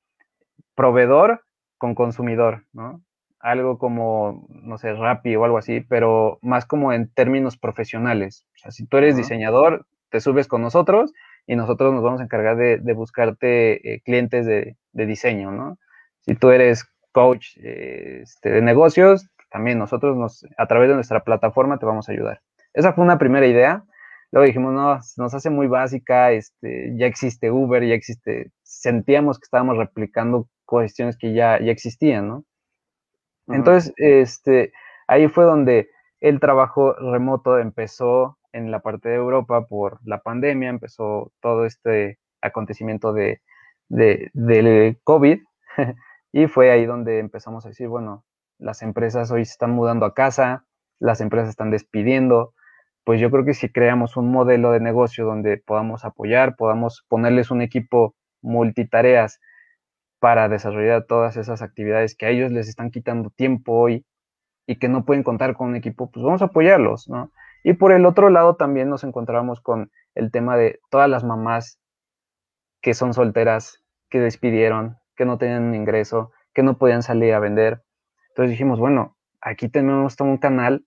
proveedor con consumidor, ¿no? Algo como, no sé, Rappi o algo así, pero más como en términos profesionales. O sea, si tú eres diseñador, te subes con nosotros y nosotros nos vamos a encargar de, buscarte eh, clientes de, de, diseño, ¿no? Si tú eres coach este, de negocios, también nosotros nos, a través de nuestra plataforma te vamos a ayudar. Esa fue una primera idea. Luego dijimos, no, nos hace muy básica, este, ya existe Uber, ya existe, sentíamos que estábamos replicando cuestiones que ya, ya existían, ¿no? Entonces, este, ahí fue donde el trabajo remoto empezó en la parte de Europa por la pandemia, empezó todo este acontecimiento de, de, del COVID. [laughs] Y fue ahí donde empezamos a decir, bueno, las empresas hoy se están mudando a casa, las empresas están despidiendo, pues yo creo que si creamos un modelo de negocio donde podamos apoyar, podamos ponerles un equipo multitareas para desarrollar todas esas actividades que a ellos les están quitando tiempo hoy y que no pueden contar con un equipo, pues vamos a apoyarlos, ¿no? Y por el otro lado también nos encontramos con el tema de todas las mamás que son solteras, que despidieron, que no tenían un ingreso, que no podían salir a vender. Entonces dijimos, bueno, aquí tenemos un canal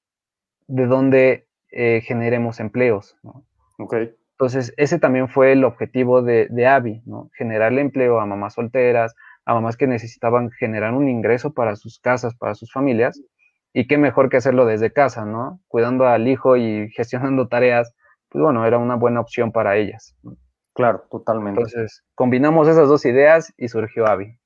de donde eh, generemos empleos. Entonces, ese también fue el objetivo de, de AVI, ¿no? generarle empleo a mamás solteras, a mamás que necesitaban generar un ingreso para sus casas, para sus familias, y qué mejor que hacerlo desde casa, ¿no? Cuidando al hijo y [laughs] gestionando tareas, pues bueno, era una buena opción para ellas. Claro, totalmente. Entonces, combinamos esas dos ideas y surgió AVI.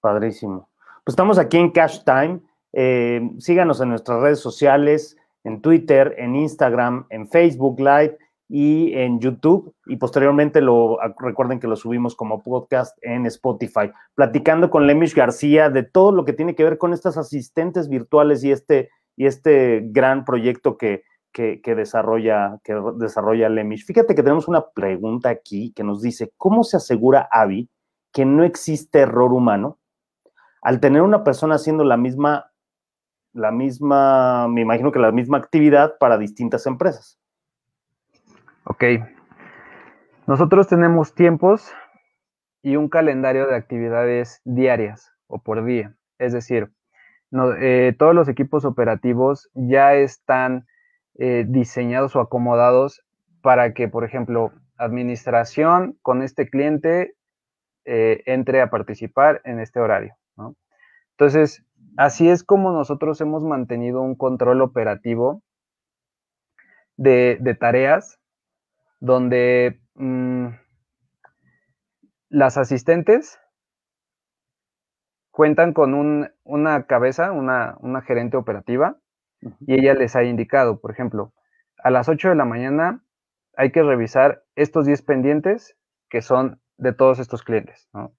Padrísimo. Pues estamos aquí en Cash Time. Eh, síganos en nuestras redes sociales, en Twitter, en Instagram, en Facebook Live y en YouTube. Y posteriormente lo recuerden que lo subimos como podcast en Spotify. Platicando con Lemish García de todo lo que tiene que ver con estas asistentes virtuales y este, y este gran proyecto que, que, desarrolla, que desarrolla Lemish. Fíjate que tenemos una pregunta aquí que nos dice, ¿cómo se asegura Avi que no existe error humano al tener una persona haciendo la misma, la misma, me imagino que la misma actividad para distintas empresas? Ok. Nosotros tenemos tiempos y un calendario de actividades diarias o por día. Es decir, eh, todos los equipos operativos ya están eh, diseñados o acomodados para que, por ejemplo, administración con este cliente eh, entre a participar en este horario. Entonces, así es como nosotros hemos mantenido un control operativo de, tareas donde mm, las asistentes cuentan con una cabeza, una, una gerente operativa, y ella les ha indicado, por ejemplo, a las 8 de la mañana hay que revisar estos 10 pendientes que son de todos estos clientes, ¿no?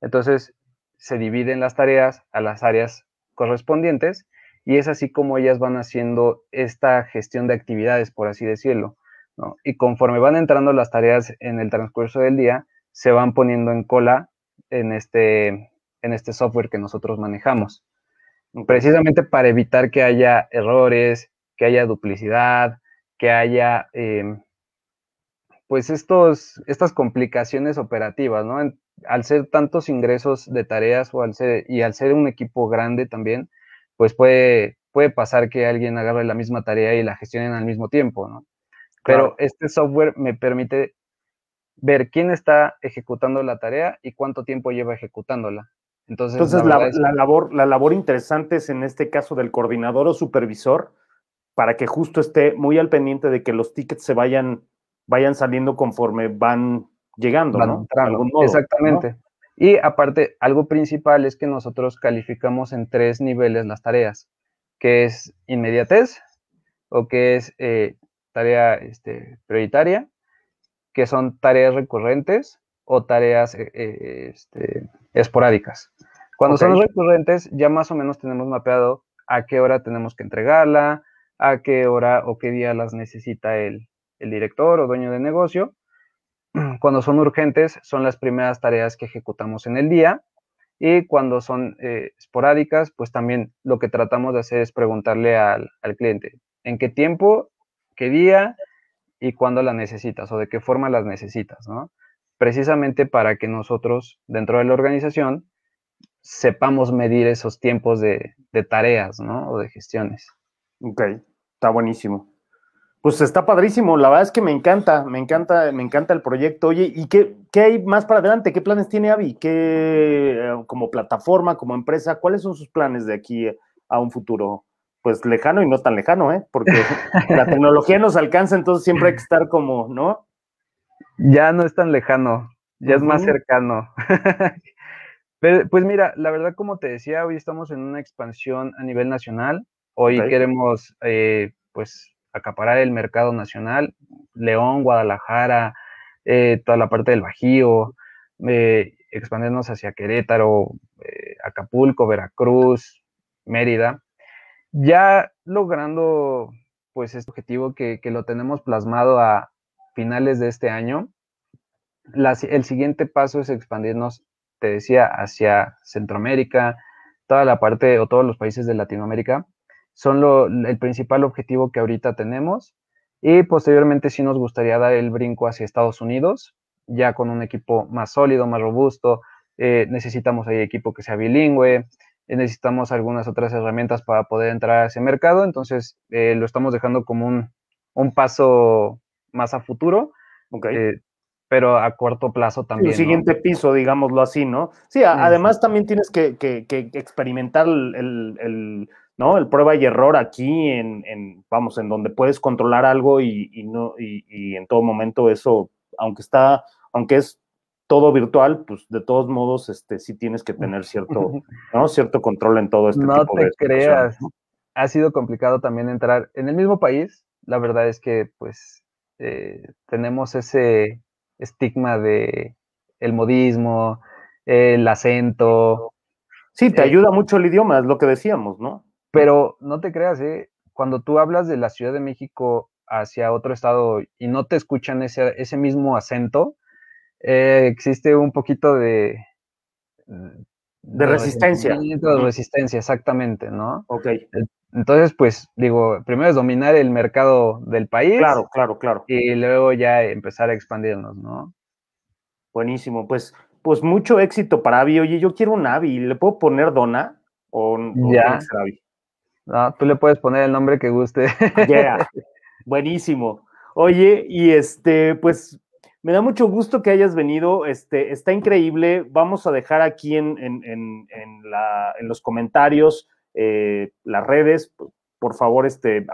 Entonces, se dividen las tareas a las áreas correspondientes y es así como ellas van haciendo esta gestión de actividades, por así decirlo, ¿no? Y conforme van entrando las tareas en el transcurso del día, se van poniendo en cola en este, en este software que nosotros manejamos precisamente para evitar que haya errores, que haya duplicidad, que haya em, pues estos, estas complicaciones operativas, ¿no? al ser tantos ingresos de tareas o al ser, y al ser un equipo grande también, pues puede, puede pasar que alguien agarre la misma tarea y la gestionen al mismo tiempo, ¿no? Pero este software me permite ver quién está ejecutando la tarea y cuánto tiempo lleva ejecutándola. Entonces, la, labor, la labor interesante es en este caso del coordinador o supervisor para que justo esté muy al pendiente de que los tickets se vayan, vayan saliendo conforme van llegando, ¿no? Exactamente. Y aparte, algo principal es que nosotros calificamos en tres niveles las tareas, que es inmediatez o que es eh, tarea este, prioritaria, que son tareas recurrentes o tareas eh, eh, este, esporádicas. Cuando son recurrentes, ya más o menos tenemos mapeado a qué hora tenemos que entregarla, a qué hora o qué día las necesita el, director o dueño de negocio. [clears throat] Cuando son urgentes, son las primeras tareas que ejecutamos en el día. Y cuando son eh, esporádicas, pues también lo que tratamos de hacer es preguntarle al, al cliente en qué tiempo, qué día y cuándo la necesitas o de qué forma las necesitas, ¿no? precisamente para que nosotros dentro de la organización sepamos medir esos tiempos de, tareas, ¿no? O de gestiones. Ok, está buenísimo. Pues está padrísimo, la verdad es que me encanta, me encanta, me encanta el proyecto. Oye, ¿y qué, qué hay más para adelante? ¿Qué planes tiene Avi? ¿Qué, eh, como plataforma, como empresa, cuáles son sus planes de aquí a un futuro? Pues lejano y no tan lejano, ¿eh? Porque [laughs] la tecnología nos alcanza, entonces siempre hay que estar como, ¿no? Ya no es tan lejano, ya es más cercano. [laughs] pues mira, la verdad, como te decía, hoy estamos en una expansión a nivel nacional. Hoy queremos, eh, pues, acaparar el mercado nacional, León, Guadalajara, eh, toda la parte del Bajío, eh, expandirnos hacia Querétaro, Acapulco, Veracruz, Mérida, ya logrando, pues, este objetivo que, lo tenemos plasmado a, finales de este año. el siguiente paso es expandirnos, te decía, hacia Centroamérica, toda la parte o todos los países de Latinoamérica. Son el principal objetivo que ahorita tenemos. Y posteriormente sí nos gustaría dar el brinco hacia Estados Unidos, ya con un equipo más sólido, más robusto. Eh, necesitamos ahí equipo que sea bilingüe, necesitamos algunas otras herramientas para poder entrar a ese mercado, entonces eh, lo estamos dejando como un, un, paso más a futuro, okay. pero a corto plazo también. El siguiente piso, digámoslo así, ¿no? Sí, además también tienes que, que, que experimentar el, el ¿no? El prueba y error aquí en, en vamos, en donde puedes controlar algo y, y no, y, y, en todo momento eso, aunque está, aunque es todo virtual, pues de todos modos, este, sí tienes que tener cierto, [laughs] ¿no? Cierto control en todo este no tipo te de creas. Ha sido complicado también entrar en el mismo país. La verdad es que, pues, eh, tenemos ese estigma de el modismo, el acento. Sí, te eh, ayuda mucho el idioma, es lo que decíamos, ¿no? Pero no te creas, ¿eh? cuando tú hablas de la Ciudad de México hacia otro estado y no te escuchan ese, ese mismo acento, eh, existe un poquito de... De, de resistencia. De resistencia, exactamente, ¿no? Ok. Entonces, pues, digo, primero es dominar el mercado del país. Claro, claro, claro. Y luego ya empezar a expandirnos, ¿no? Buenísimo, pues, pues mucho éxito para Avi. Oye, yo quiero un Avi, ¿le puedo poner Dona? ¿O, o ya. No, tú le puedes poner el nombre que guste. Yeah. [laughs] Buenísimo. Oye, y este, pues me da mucho gusto que hayas venido. Este, está increíble. Vamos a dejar aquí en, en, en, en los comentarios eh, las redes. Por favor, este,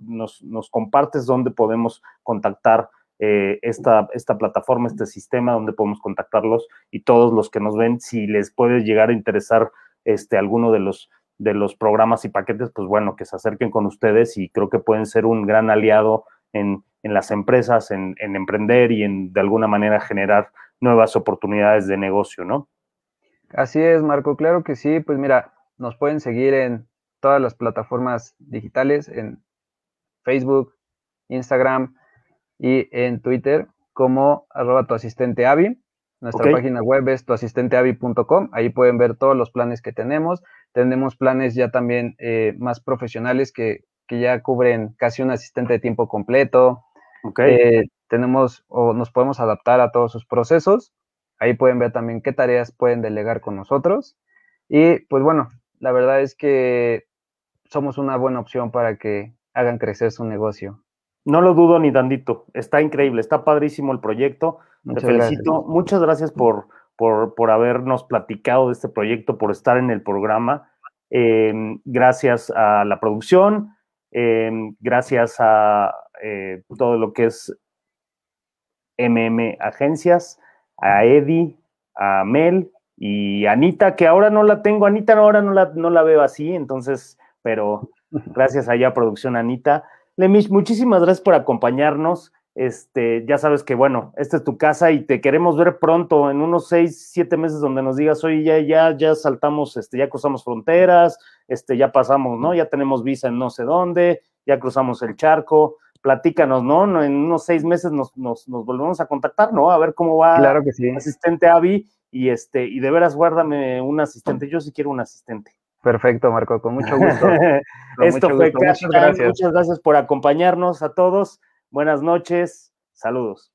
nos, nos, compartes dónde podemos contactar eh, esta, esta plataforma, este sistema, donde podemos contactarlos y todos los que nos ven, si les puede llegar a interesar este, alguno de los de los programas y paquetes, pues bueno, que se acerquen con ustedes y creo que pueden ser un gran aliado en, en las empresas, en, en, emprender y en de alguna manera generar nuevas oportunidades de negocio, ¿no? Así es, Marco, claro que sí. Pues mira, nos pueden seguir en todas las plataformas digitales, en Facebook, Instagram y en Twitter como arroba tu asistente Avi. Nuestra okay. página web es tuasistenteavi.com. Ahí pueden ver todos los planes que tenemos. Tenemos planes ya también eh, más profesionales que, que, ya cubren casi un asistente de tiempo completo. Okay. Eh, tenemos o nos podemos adaptar a todos sus procesos. Ahí pueden ver también qué tareas pueden delegar con nosotros. Y pues bueno, la verdad es que somos una buena opción para que hagan crecer su negocio. No lo dudo ni tantito. Está increíble, está padrísimo el proyecto. Muchas Te felicito. Gracias. Muchas gracias por, por, por, habernos platicado de este proyecto, por estar en el programa. Eh, gracias a la producción, eh, gracias a eh, todo lo que es MM Agencias, a Eddie, a Mel y Anita, que ahora no la tengo. Anita ahora no la, no la veo así, entonces, pero [laughs] gracias allá a producción Anita. Lemish, muchísimas gracias por acompañarnos. Este, ya sabes que, bueno, esta es tu casa y te queremos ver pronto, en unos seis, siete meses, donde nos digas, oye, ya, ya, ya saltamos, este, ya cruzamos fronteras, este, ya pasamos, ¿no? Ya tenemos visa en no sé dónde, ya cruzamos el charco, platícanos, ¿no? En unos seis meses nos, nos, nos volvemos a contactar, ¿no? A ver cómo va claro que sí. asistente Avi, y este, y de veras guárdame un asistente, yo sí quiero un asistente. Perfecto, Marco, con mucho [laughs] gusto. Con Esto mucho fue gusto. Muchas gracias. Muchas gracias por acompañarnos a todos. Buenas noches. Saludos.